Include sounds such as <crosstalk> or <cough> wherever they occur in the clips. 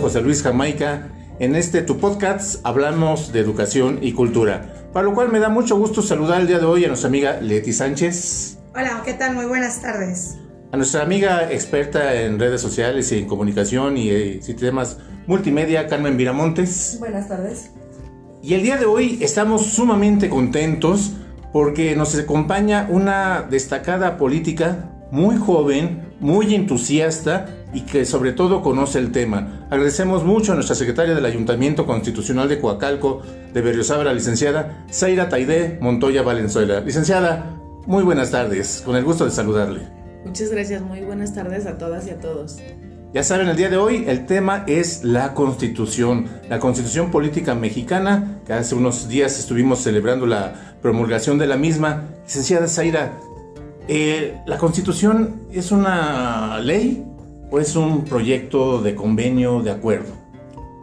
José Luis Jamaica. En este tu podcast hablamos de educación y cultura, para lo cual me da mucho gusto saludar el día de hoy a nuestra amiga Leti Sánchez. Hola, ¿qué tal? Muy buenas tardes. A nuestra amiga experta en redes sociales y en comunicación y eh, sistemas multimedia, Carmen Viramontes. Buenas tardes. Y el día de hoy estamos sumamente contentos porque nos acompaña una destacada política muy joven, muy entusiasta y que sobre todo conoce el tema. Agradecemos mucho a nuestra secretaria del Ayuntamiento Constitucional de Coacalco, de Berriozábal, licenciada Zaira Taide Montoya Valenzuela. Licenciada, muy buenas tardes, con el gusto de saludarle. Muchas gracias, muy buenas tardes a todas y a todos. Ya saben, el día de hoy el tema es la Constitución, la Constitución Política Mexicana, que hace unos días estuvimos celebrando la promulgación de la misma. Licenciada Zaira, eh, ¿la Constitución es una ley es un proyecto de convenio, de acuerdo?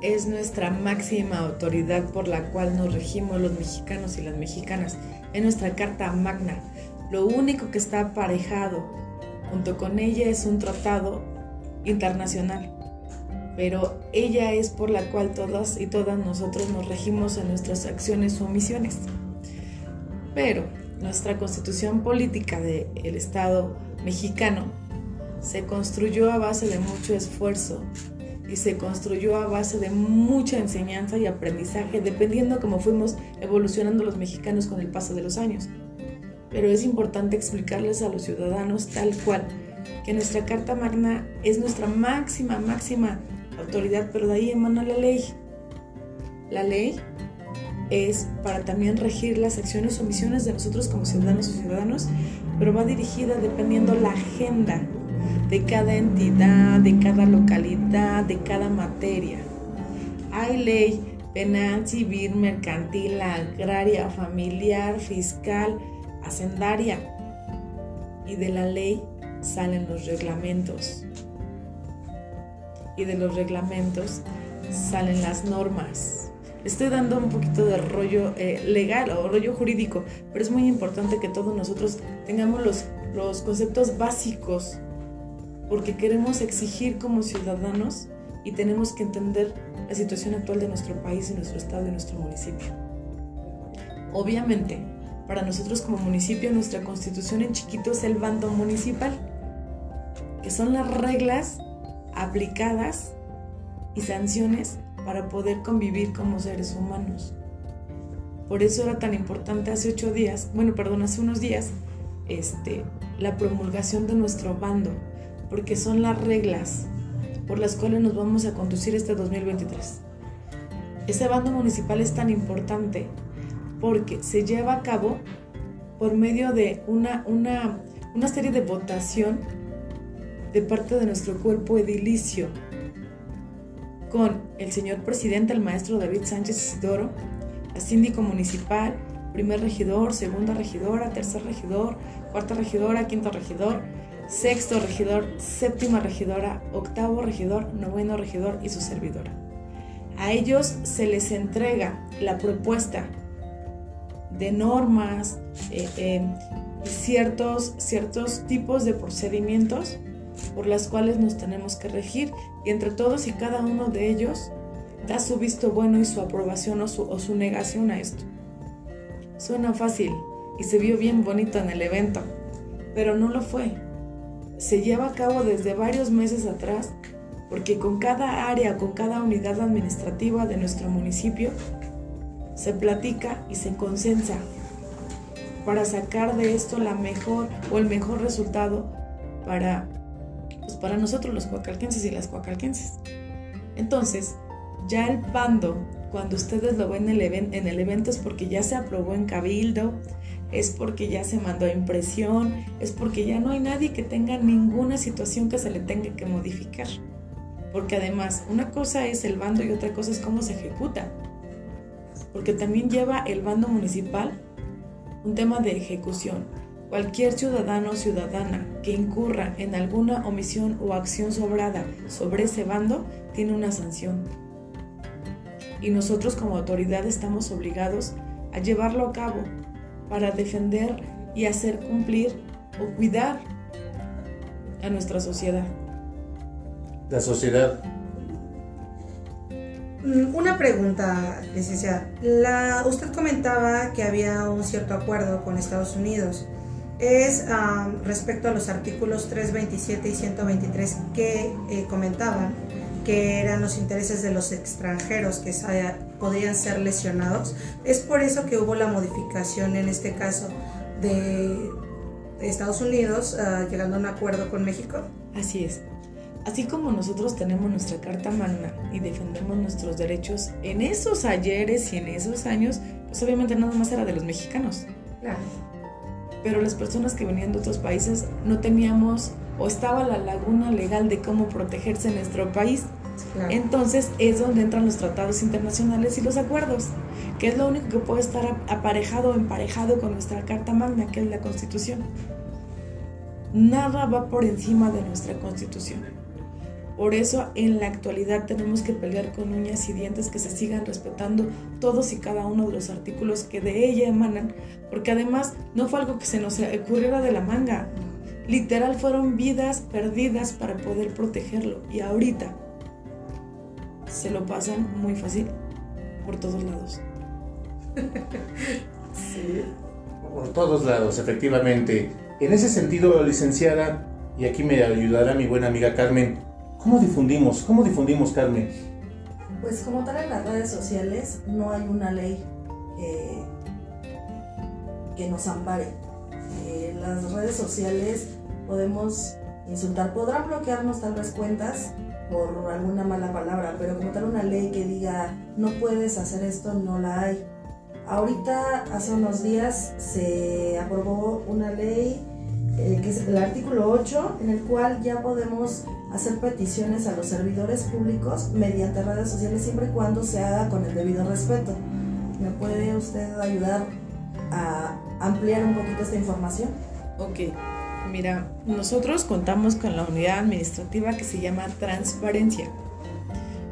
Es nuestra máxima autoridad por la cual nos regimos los mexicanos y las mexicanas. Es nuestra Carta Magna. Lo único que está aparejado junto con ella es un tratado internacional, pero ella es por la cual todas y todas nosotros nos regimos en nuestras acciones o omisiones. Pero nuestra constitución política del Estado mexicano se construyó a base de mucho esfuerzo y se construyó a base de mucha enseñanza y aprendizaje, dependiendo cómo fuimos evolucionando los mexicanos con el paso de los años. Pero es importante explicarles a los ciudadanos tal cual que nuestra Carta Magna es nuestra máxima, máxima autoridad, pero de ahí emana la ley. La ley es para también regir las acciones o misiones de nosotros como ciudadanos o ciudadanos, pero va dirigida dependiendo la agenda de cada entidad, de cada localidad, de cada materia. Hay ley penal, civil, mercantil, agraria, familiar, fiscal, hacendaria. Y de la ley salen los reglamentos. Y de los reglamentos salen las normas. Estoy dando un poquito de rollo eh, legal o rollo jurídico, pero es muy importante que todos nosotros tengamos los, los conceptos básicos, porque queremos exigir como ciudadanos y tenemos que entender la situación actual de nuestro país, de nuestro estado y nuestro municipio. Obviamente, para nosotros como municipio, nuestra constitución en chiquito es el bando municipal, que son las reglas aplicadas y sanciones para poder convivir como seres humanos. Por eso era tan importante hace ocho días, bueno, perdón, hace unos días, este, la promulgación de nuestro bando, porque son las reglas por las cuales nos vamos a conducir este 2023. Ese bando municipal es tan importante porque se lleva a cabo por medio de una, una, una serie de votación de parte de nuestro cuerpo edilicio con el señor presidente, el maestro David Sánchez Isidoro, la síndico municipal, primer regidor, segunda regidora, tercer regidor, cuarta regidora, quinto regidor, sexto regidor, séptima regidora, octavo regidor, noveno regidor y su servidora. A ellos se les entrega la propuesta de normas, eh, eh, ciertos, ciertos tipos de procedimientos por las cuales nos tenemos que regir y entre todos y cada uno de ellos da su visto bueno y su aprobación o su negación a esto. Suena fácil y se vio bien bonito en el evento, pero no lo fue. Se lleva a cabo desde varios meses atrás porque con cada área, con cada unidad administrativa de nuestro municipio, se platica y se consensa para sacar de esto la mejor o el mejor resultado para, pues para nosotros los coacalquenses y las coacalquenses. Entonces, ya el bando, cuando ustedes lo ven en el, en el evento es porque ya se aprobó en cabildo, es porque ya se mandó a impresión, es porque ya no hay nadie que tenga ninguna situación que se le tenga que modificar. Porque además, una cosa es el bando y otra cosa es cómo se ejecuta porque también lleva el bando municipal un tema de ejecución. Cualquier ciudadano o ciudadana que incurra en alguna omisión o acción sobrada sobre ese bando tiene una sanción. Y nosotros como autoridad estamos obligados a llevarlo a cabo para defender y hacer cumplir o cuidar a nuestra sociedad. La sociedad Mm, una pregunta, licenciada. La, usted comentaba que había un cierto acuerdo con Estados Unidos. Es respecto a los artículos 327 y 123 que eh, comentaban que eran los intereses de los extranjeros que podrían ser lesionados. Es por eso que hubo la modificación en este caso de Estados Unidos ah, llegando a un acuerdo con México. Así es. Así como nosotros tenemos nuestra Carta Magna y defendemos nuestros derechos, en esos ayeres y en esos años, pues obviamente nada más era de los mexicanos. Claro. Pero las personas que venían de otros países no teníamos o estaba la laguna legal de cómo protegerse en nuestro país. Entonces es donde entran los tratados internacionales y los acuerdos, que es lo único que puede estar aparejado o emparejado con nuestra Carta Magna, que es la Constitución. Nada va por encima de nuestra Constitución. Por eso en la actualidad tenemos que pelear con uñas y dientes que se sigan respetando todos y cada uno de los artículos que de ella emanan, porque además no fue algo que se nos ocurriera de la manga. Literal fueron vidas perdidas para poder protegerlo y ahorita se lo pasan muy fácil por todos lados. <laughs> Sí, por todos lados, efectivamente. En ese sentido, licenciada, y aquí me ayudará mi buena amiga Carmen, ¿Cómo difundimos? ¿Cómo difundimos, Carmen? Pues como tal en las redes sociales no hay una ley que nos ampare. En las redes sociales podemos insultar, podrán bloquearnos tal vez cuentas por alguna mala palabra, pero como tal una ley que diga no puedes hacer esto, no la hay. Ahorita, hace unos días, se aprobó una ley eh, que es el artículo 8, en el cual ya podemos hacer peticiones a los servidores públicos mediante redes sociales siempre y cuando se haga con el debido respeto. ¿Me puede usted ayudar a ampliar un poquito esta información? Ok, mira, nosotros contamos con la unidad administrativa que se llama transparencia.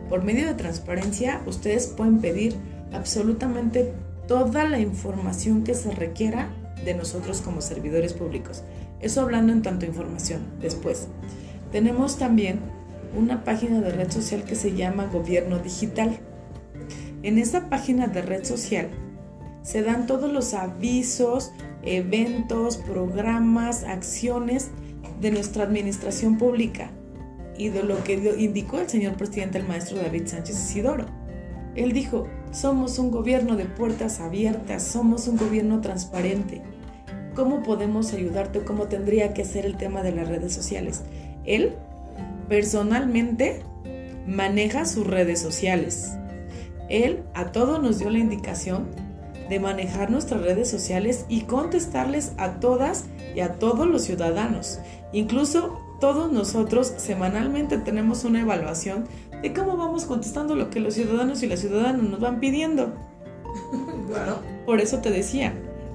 Por medio de transparencia, ustedes pueden pedir absolutamente toda la información que se requiera de nosotros como servidores públicos. Eso hablando en tanto información. Después, tenemos también una página de red social que se llama Gobierno Digital. En esa página de red social se dan todos los avisos, eventos, programas, acciones de nuestra administración pública y de lo que indicó el señor presidente, el maestro David Sánchez Isidoro. Él dijo, somos un gobierno de puertas abiertas, somos un gobierno transparente. ¿Cómo podemos ayudarte? ¿Cómo tendría que ser el tema de las redes sociales? Él personalmente maneja sus redes sociales. Él a todos nos dio la indicación de manejar nuestras redes sociales y contestarles a todas y a todos los ciudadanos. Incluso todos nosotros semanalmente tenemos una evaluación de cómo vamos contestando lo que los ciudadanos y las ciudadanas nos van pidiendo. <laughs> Por eso te decía,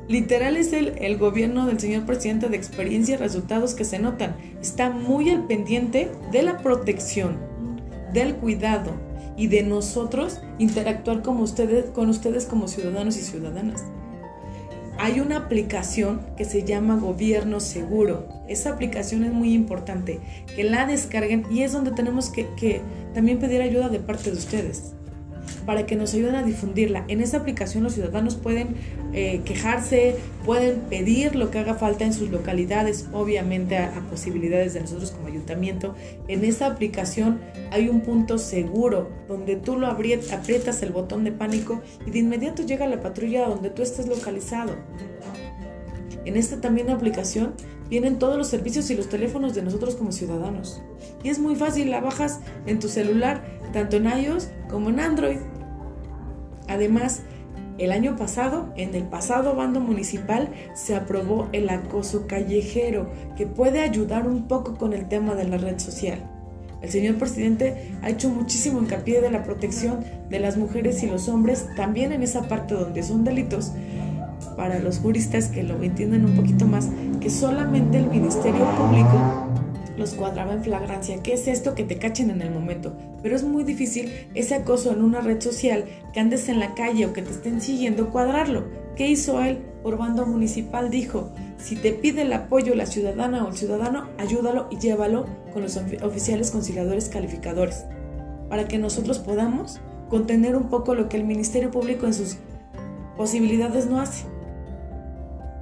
Literal es el, el gobierno del señor presidente de experiencia y resultados que se notan. Está muy al pendiente de la protección, del cuidado y de nosotros interactuar ustedes, con ustedes como ciudadanos y ciudadanas. Hay una aplicación que se llama Gobierno Seguro. Esa aplicación es muy importante, que la descarguen y es donde tenemos que, que también pedir ayuda de parte de ustedes para que nos ayuden a difundirla. En esa aplicación los ciudadanos pueden eh, quejarse, pueden pedir lo que haga falta en sus localidades, obviamente a, posibilidades de nosotros como ayuntamiento. En esa aplicación hay un punto seguro donde tú lo aprietas el botón de pánico y de inmediato llega la patrulla donde tú estés localizado. En esta también aplicación vienen todos los servicios y los teléfonos de nosotros como ciudadanos. Y es muy fácil, la bajas en tu celular, tanto en iOS como en Android. Además, el año pasado, en el pasado bando municipal, se aprobó el acoso callejero, que puede ayudar un poco con el tema de la red social. El señor presidente ha hecho muchísimo hincapié de la protección de las mujeres y los hombres, también en esa parte donde son delitos, para los juristas que lo entienden un poquito más, que solamente el Ministerio Público los cuadraba en flagrancia. ¿Qué es esto que te cachen en el momento? Pero es muy difícil ese acoso en una red social, que andes en la calle o que te estén siguiendo, cuadrarlo. ¿Qué hizo él? Por bando municipal dijo, si te pide el apoyo la ciudadana o el ciudadano, ayúdalo y llévalo con los oficiales conciliadores calificadores, para que nosotros podamos contener un poco lo que el Ministerio Público en sus posibilidades no hace.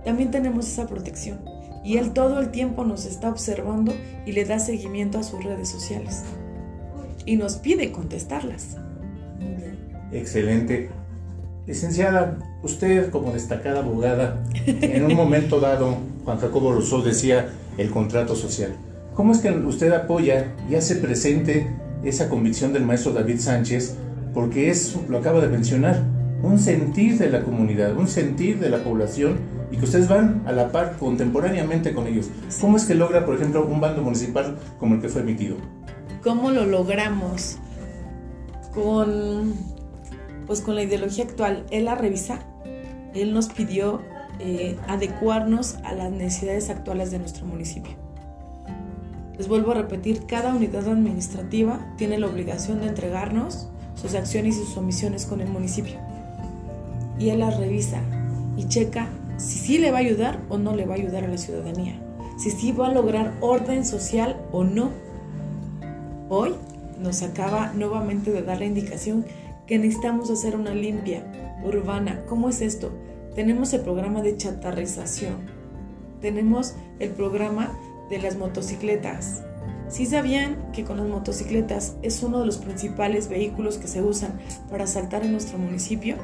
También tenemos esa protección y él todo el tiempo nos está observando y le da seguimiento a sus redes sociales y nos pide contestarlas. Excelente. Licenciada, usted como destacada abogada, en un momento dado, Juan Jacobo Rousseau decía el contrato social. ¿Cómo es que usted apoya y hace presente esa convicción del maestro David Sánchez? Porque es, lo acaba de mencionar, un sentir de la comunidad, un sentir de la población y que ustedes van a la par contemporáneamente con ellos. ¿Cómo es que logra, por ejemplo, un bando municipal como el que fue emitido? ¿Cómo lo logramos? Con, pues con la ideología actual. Él la revisa, él nos pidió eh, adecuarnos a las necesidades actuales de nuestro municipio. Les vuelvo a repetir, cada unidad administrativa tiene la obligación de entregarnos sus acciones y sus omisiones con el municipio. Y él las revisa y checa si sí le va a ayudar o no le va a ayudar a la ciudadanía, si sí va a lograr orden social o no. Hoy nos acaba nuevamente de dar la indicación que necesitamos hacer una limpia urbana. ¿Cómo es esto? Tenemos el programa de chatarrización, tenemos el programa de las motocicletas. Si sabían que con las motocicletas es uno de los principales vehículos que se usan para asaltar en nuestro municipio?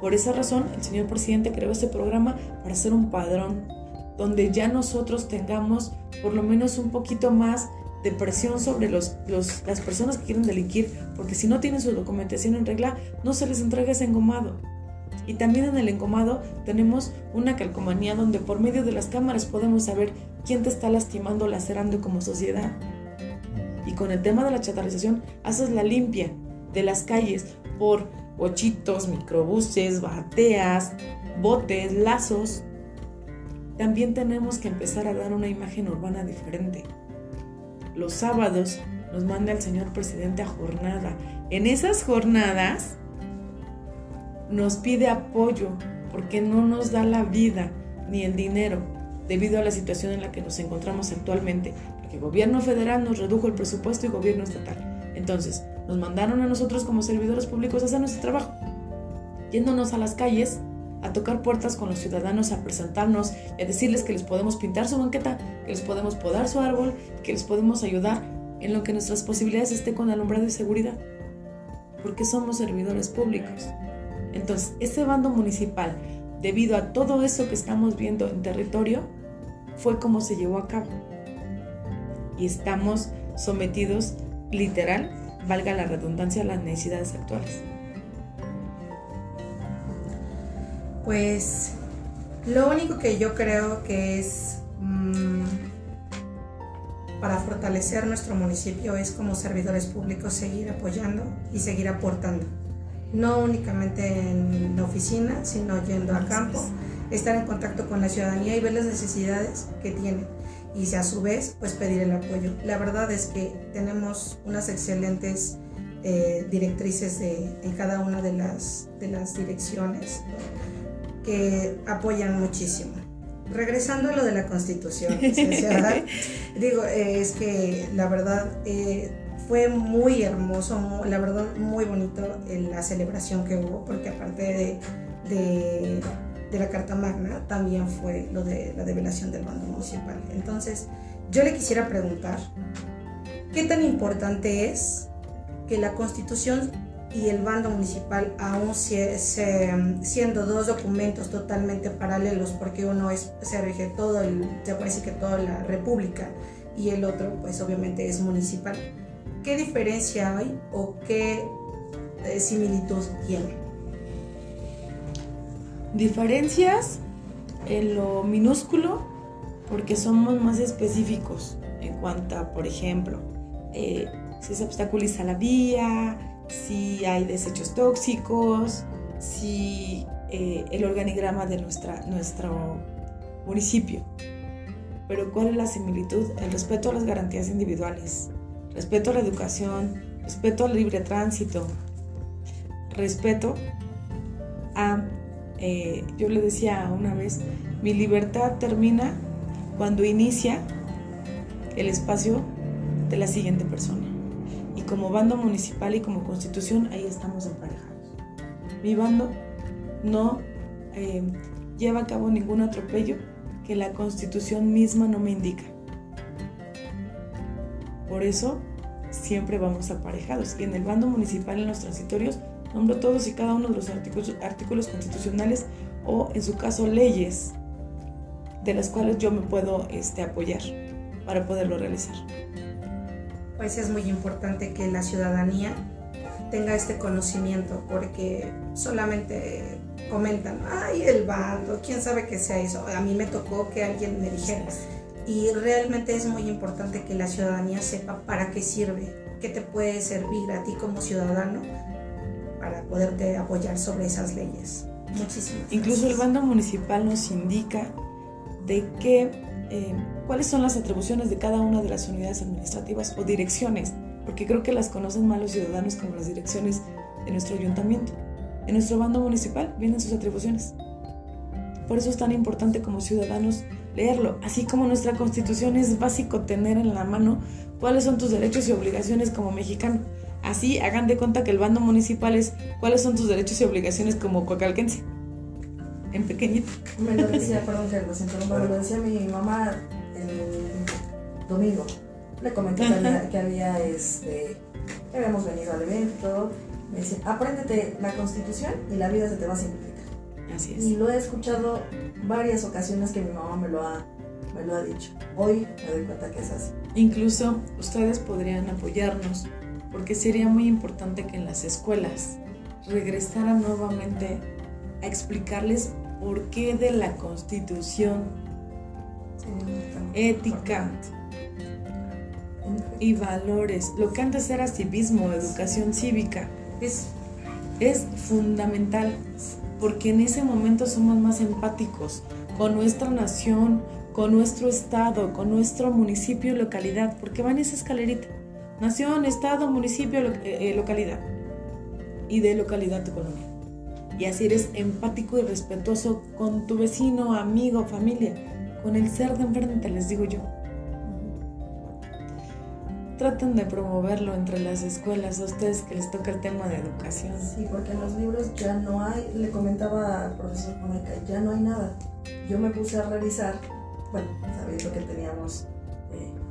Por esa razón, el señor presidente creó este programa para hacer un padrón donde ya nosotros tengamos por lo menos un poquito más de presión sobre los, las personas que quieren delinquir, porque si no tienen su documentación en regla, no se les entrega ese engomado. Y también en el engomado tenemos una calcomanía donde por medio de las cámaras podemos saber quién te está lastimando, lacerando como sociedad. Y con el tema de la chatarización, haces la limpia de las calles por bochitos, microbuses, bateas, botes, lazos. También tenemos que empezar a dar una imagen urbana diferente. Los sábados nos manda el señor presidente a jornada. En esas jornadas nos pide apoyo porque no nos da la vida ni el dinero debido a la situación en la que nos encontramos actualmente, porque el gobierno federal nos redujo el presupuesto y gobierno estatal. Entonces, nos mandaron a nosotros como servidores públicos a hacer nuestro trabajo, yéndonos a las calles a tocar puertas con los ciudadanos, a presentarnos y a decirles que les podemos pintar su banqueta, que les podemos podar su árbol, que les podemos ayudar en lo que nuestras posibilidades esté con alumbrado y seguridad, porque somos servidores públicos. Entonces, ese bando municipal, debido a todo eso que estamos viendo en territorio, fue como se llevó a cabo. Y estamos sometidos literal valga la redundancia, las necesidades actuales? Pues lo único que yo creo que es mm, para fortalecer nuestro municipio es como servidores públicos seguir apoyando y seguir aportando. No únicamente en la oficina, sino yendo a campo, estar en contacto con la ciudadanía y ver las necesidades que tienen y a su vez pues pedir el apoyo. La verdad es que tenemos unas excelentes eh, directrices de, en cada una de las, de las direcciones que apoyan muchísimo. Regresando a lo de la constitución, <laughs> digo, eh, es que la verdad eh, fue muy hermoso, la verdad muy bonito la celebración que hubo, porque aparte de de la Carta Magna también fue lo de la develación del bando municipal. Entonces, yo le quisiera preguntar, ¿qué tan importante es que la Constitución y el bando municipal, aún siendo dos documentos totalmente paralelos, porque uno es, se rige todo, el, se puede decir que toda la república, y el otro, pues obviamente es municipal. ¿Qué diferencia hay o qué eh, similitud tiene? Diferencias en lo minúsculo porque somos más específicos en cuanto a, por ejemplo, eh, si se obstaculiza la vía, si hay desechos tóxicos, si eh, el organigrama de nuestra, nuestro municipio. Pero ¿cuál es la similitud? El respeto a las garantías individuales, respeto a la educación, respeto al libre tránsito, respeto a eh, yo le decía una vez, mi libertad termina cuando inicia el espacio de la siguiente persona. Y como bando municipal y como constitución, ahí estamos emparejados. Mi bando no eh, lleva a cabo ningún atropello que la constitución misma no me indica. Por eso siempre vamos aparejados. Y en el bando municipal, en los transitorios, nombro todos y cada uno de los artículos, artículos constitucionales o, en su caso, leyes de las cuales yo me puedo este, apoyar para poderlo realizar. Pues es muy importante que la ciudadanía tenga este conocimiento porque solamente comentan, ay, el bando, quién sabe qué sea eso. A mí me tocó que alguien me dijera. Y realmente es muy importante que la ciudadanía sepa para qué sirve, qué te puede servir a ti como ciudadano para poderte apoyar sobre esas leyes. Muchísimas Incluso el bando municipal nos indica de qué, eh, cuáles son las atribuciones de cada una de las unidades administrativas o direcciones, porque creo que las conocen más los ciudadanos como las direcciones de nuestro ayuntamiento. En nuestro bando municipal vienen sus atribuciones. Por eso es tan importante como ciudadanos leerlo, así como nuestra constitución es básico tener en la mano cuáles son tus derechos y obligaciones como mexicano. Así hagan de cuenta que el bando municipal es cuáles son tus derechos y obligaciones como coacalquense. En pequeñito. Me lo <laughs> decía, perdón que lo interrumpa, me lo decía mi mamá el domingo. Le comenté que había, que había este, que habíamos venido al evento. Me decía, apréndete la constitución y la vida se te va a simplificar. Así es. Y lo he escuchado varias ocasiones que mi mamá me lo ha, me lo ha dicho. Hoy me doy cuenta que es así. Incluso ustedes podrían apoyarnos porque sería muy importante que en las escuelas regresaran nuevamente a explicarles por qué de la constitución, ética y valores, lo que antes era civismo, educación cívica, es, es fundamental porque en ese momento somos más empáticos con nuestra nación, con nuestro estado, con nuestro municipio y localidad, porque va en esa escalerita. Nación, estado, municipio, lo, eh, localidad. Y de localidad tu colonia. Y así eres empático y respetuoso con tu vecino, amigo, familia, con el ser de enfrente, les digo yo. Traten de promoverlo entre las escuelas a ustedes que les toca el tema de educación. Sí, porque en los libros ya no hay, le comentaba al profesor ya no hay nada. Yo me puse a revisar, bueno, sabiendo que teníamos eh,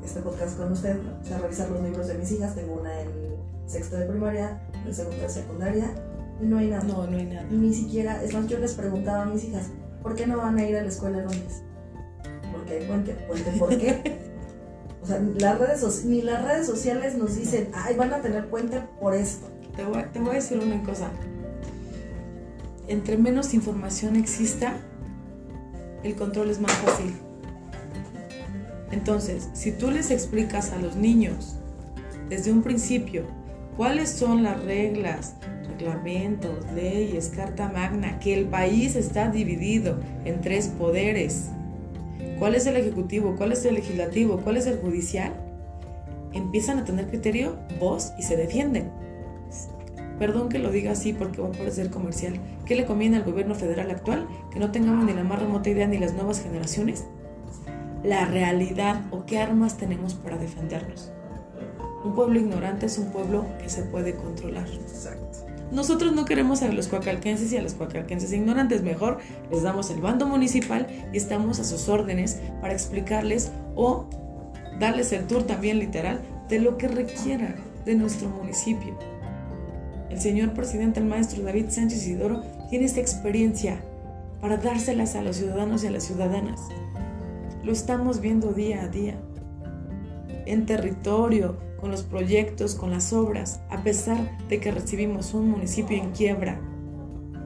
este podcast con usted, o sea, revisar los libros de mis hijas, tengo una en sexto de primaria, en segundo de secundaria, y no hay nada. No, no hay nada. Ni siquiera, es más, yo les preguntaba a mis hijas, ¿por qué no van a ir a la escuela el lunes? Porque hay puente, puente, ¿por qué? <laughs> O sea, las redes ni las redes sociales nos dicen, ay, van a tener puente por esto. Te voy, te voy a decir una cosa. Entre menos información exista, el control es más fácil. Entonces, si tú les explicas a los niños desde un principio cuáles son las reglas, reglamentos, leyes, carta magna, que el país está dividido en tres poderes, cuál es el ejecutivo, cuál es el legislativo, cuál es el judicial, empiezan a tener criterio, voz y se defienden. Perdón que lo diga así porque va a parecer comercial. ¿Qué le conviene al gobierno federal actual? Que no tengamos ni la más remota idea ni las nuevas generaciones. La realidad o qué armas tenemos para defendernos. Un pueblo ignorante es un pueblo que se puede controlar. Exacto. Nosotros no queremos a los coacalquenses y a los coacalquenses ignorantes, mejor les damos el bando municipal y estamos a sus órdenes para explicarles o darles el tour también literal de lo que requieran de nuestro municipio. El señor presidente, el maestro David Sánchez Isidoro, tiene esta experiencia para dárselas a los ciudadanos y a las ciudadanas. Lo estamos viendo día a día, en territorio, con los proyectos, con las obras, a pesar de que recibimos un municipio en quiebra,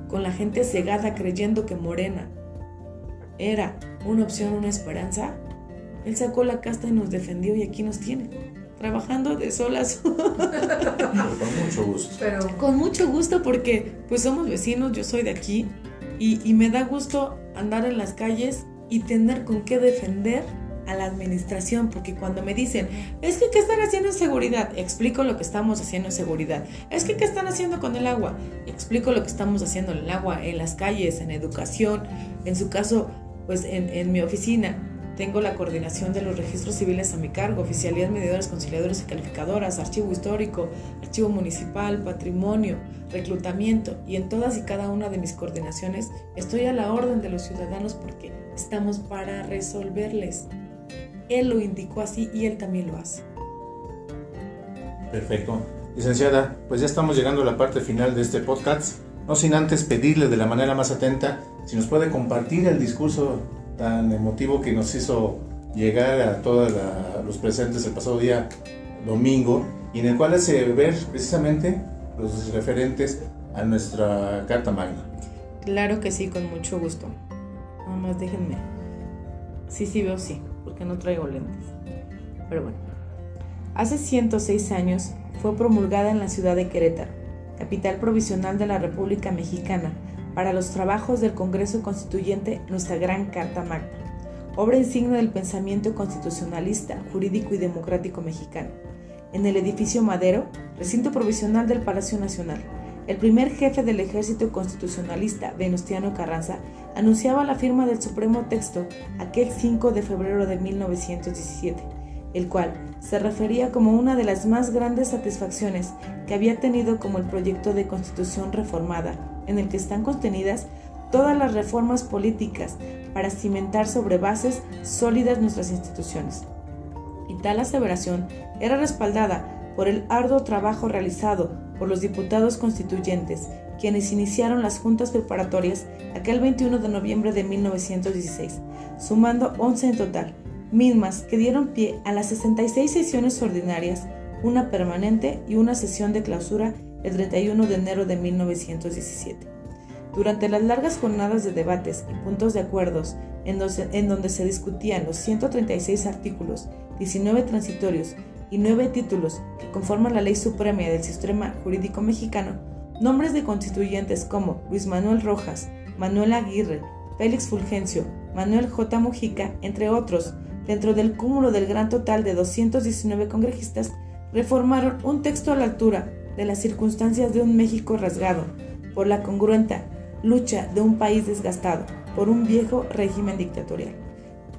con la gente cegada creyendo que Morena era una opción, una esperanza, él sacó la casta y nos defendió y aquí nos tiene, trabajando de solas. con mucho gusto. Pero con mucho gusto porque pues somos vecinos, yo soy de aquí y, y me da gusto andar en las calles y tener con qué defender a la administración, porque cuando me dicen, es que ¿qué están haciendo en seguridad? Explico lo que estamos haciendo en seguridad. Es que ¿qué están haciendo con el agua? Explico lo que estamos haciendo en el agua, en las calles, en educación, en su caso, pues en, en mi oficina. Tengo la coordinación de los registros civiles a mi cargo, oficialías, medidores, conciliadores y calificadoras, archivo histórico, archivo municipal, patrimonio, reclutamiento y en todas y cada una de mis coordinaciones estoy a la orden de los ciudadanos porque estamos para resolverles. Él lo indicó así y él también lo hace. Perfecto. Licenciada, pues ya estamos llegando a la parte final de este podcast. No sin antes pedirle de la manera más atenta si nos puede compartir el discurso tan emotivo que nos hizo llegar a todos los presentes el pasado día domingo y en el cual hace ver precisamente los referentes a nuestra Carta Magna. Claro que sí, con mucho gusto. Nada más déjenme. Sí, sí veo sí, porque no traigo lentes. Pero bueno. Hace 106 años fue promulgada en la ciudad de Querétaro, capital provisional de la República Mexicana, para los trabajos del Congreso Constituyente nuestra Gran Carta Magna, obra insignia del pensamiento constitucionalista, jurídico y democrático mexicano. En el edificio Madero, recinto provisional del Palacio Nacional, el primer jefe del ejército constitucionalista, Venustiano Carranza, anunciaba la firma del supremo texto aquel 5 de febrero de 1917 el cual se refería como una de las más grandes satisfacciones que había tenido como el proyecto de constitución reformada, en el que están contenidas todas las reformas políticas para cimentar sobre bases sólidas nuestras instituciones. Y tal aseveración era respaldada por el arduo trabajo realizado por los diputados constituyentes, quienes iniciaron las juntas preparatorias aquel 21 de noviembre de 1916, sumando 11 en total, mismas que dieron pie a las 66 sesiones ordinarias, una permanente y una sesión de clausura el 31 de enero de 1917. Durante las largas jornadas de debates y puntos de acuerdos en, donde se discutían los 136 artículos, 19 transitorios y 9 títulos que conforman la ley suprema del sistema jurídico mexicano, nombres de constituyentes como Luis Manuel Rojas, Manuel Aguirre, Félix Fulgencio, Manuel J. Mujica, entre otros, dentro del cúmulo del gran total de 219 congresistas, reformaron un texto a la altura de las circunstancias de un México rasgado por la congruenta lucha de un país desgastado por un viejo régimen dictatorial,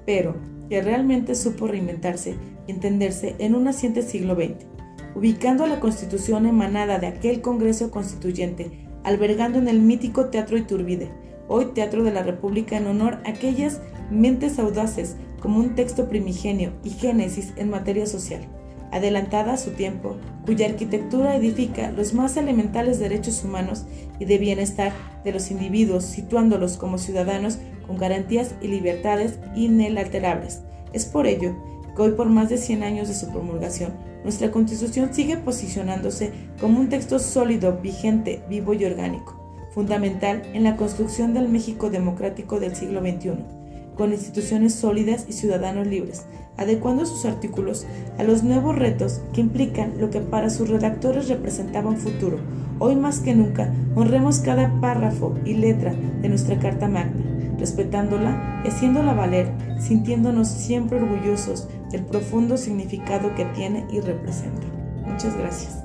pero que realmente supo reinventarse y entenderse en un naciente siglo XX, ubicando la constitución emanada de aquel Congreso Constituyente, albergando en el mítico Teatro Iturbide, hoy Teatro de la República en honor a aquellas mentes audaces como un texto primigenio y génesis en materia social, adelantada a su tiempo, cuya arquitectura edifica los más elementales derechos humanos y de bienestar de los individuos, situándolos como ciudadanos con garantías y libertades inalterables. Es por ello que hoy, por más de 100 años de su promulgación, nuestra Constitución sigue posicionándose como un texto sólido, vigente, vivo y orgánico, fundamental en la construcción del México democrático del siglo XXI con instituciones sólidas y ciudadanos libres, adecuando sus artículos a los nuevos retos que implican lo que para sus redactores representaba un futuro. Hoy más que nunca, honremos cada párrafo y letra de nuestra Carta Magna, respetándola y haciéndola valer, sintiéndonos siempre orgullosos del profundo significado que tiene y representa. Muchas gracias.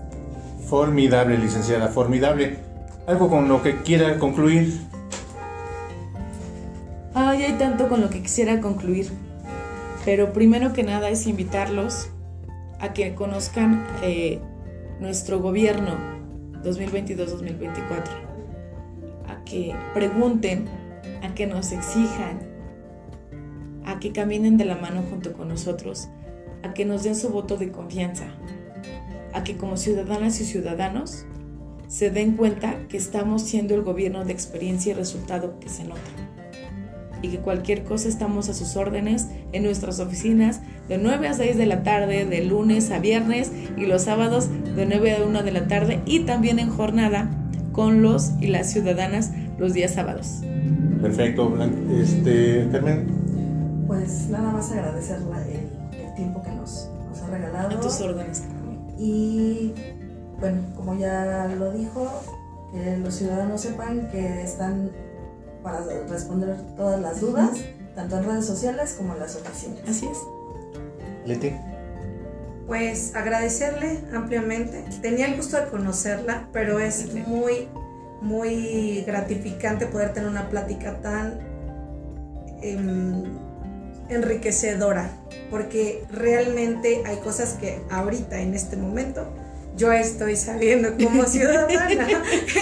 Formidable, licenciada, formidable. ¿Algo con lo que quiera concluir? Ay, hay tanto con lo que quisiera concluir. Pero primero que nada es invitarlos a que conozcan eh, nuestro gobierno 2022-2024. A que pregunten, a que nos exijan, a que caminen de la mano junto con nosotros, a que nos den su voto de confianza, a que como ciudadanas y ciudadanos se den cuenta que estamos siendo el gobierno de experiencia y resultado que se nota y que cualquier cosa estamos a sus órdenes en nuestras oficinas de 9 a 6 de la tarde, de lunes a viernes y los sábados de 9 a 1 de la tarde y también en jornada con los y las ciudadanas los días sábados. Perfecto, este, Carmen. Pues nada más agradecer el, el tiempo que nos, nos, ha regalado. A tus órdenes, Y bueno, como ya lo dijo, que los ciudadanos sepan que están para responder todas las dudas, tanto en redes sociales como en las oficinas. Así es. Leti. Pues agradecerle ampliamente. Tenía el gusto de conocerla, pero es muy, muy gratificante poder tener una plática tan em, enriquecedora, porque realmente hay cosas que ahorita, en este momento, yo estoy sabiendo como <laughs> ciudadana.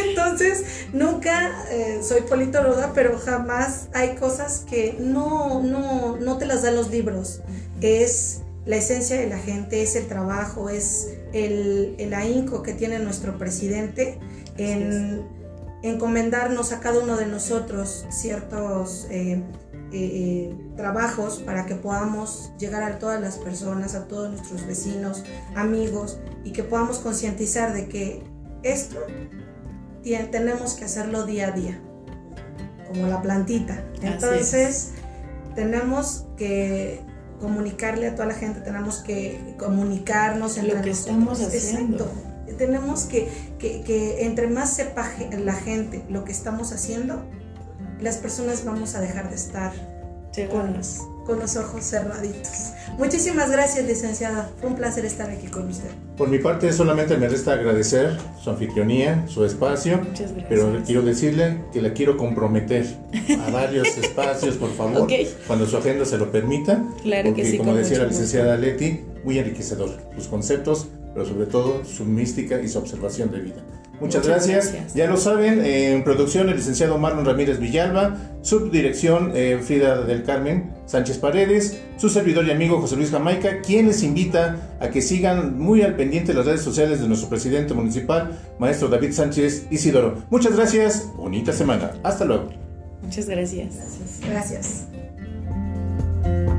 Entonces, nunca eh, soy politóloga, pero jamás hay cosas que no, no, no te las dan los libros. Es la esencia de la gente, es el trabajo, es el, el ahínco que tiene nuestro presidente en encomendarnos a cada uno de nosotros ciertos eh, eh, eh, trabajos para que podamos llegar a todas las personas, a todos nuestros vecinos, amigos, y que podamos concientizar de que esto tenemos que hacerlo día a día, como la plantita. Entonces, tenemos que comunicarle a toda la gente, tenemos que comunicarnos en lo que estamos haciendo. Tenemos que, que, entre más sepa la gente lo que estamos haciendo, las personas vamos a dejar de estar con, con, los ojos cerraditos. Muchísimas gracias, licenciada. Fue un placer estar aquí con usted. Por mi parte, solamente me resta agradecer su anfitrionía, su espacio. Muchas gracias. Pero quiero decirle que la quiero comprometer a varios <laughs> espacios, por favor, cuando su agenda se lo permita. Claro que sí. Como decía la licenciada Leti, muy enriquecedor. Sus conceptos, pero sobre todo su mística y su observación de vida. Muchas, gracias. Ya lo saben, en producción el licenciado Marlon Ramírez Villalba, subdirección eh, Frida del Carmen Sánchez Paredes, su servidor y amigo José Luis Jamaica, quien les invita a que sigan muy al pendiente las redes sociales de nuestro presidente municipal, maestro David Sánchez Isidoro. Muchas gracias, bonita semana. Hasta luego. Muchas gracias. Gracias. gracias.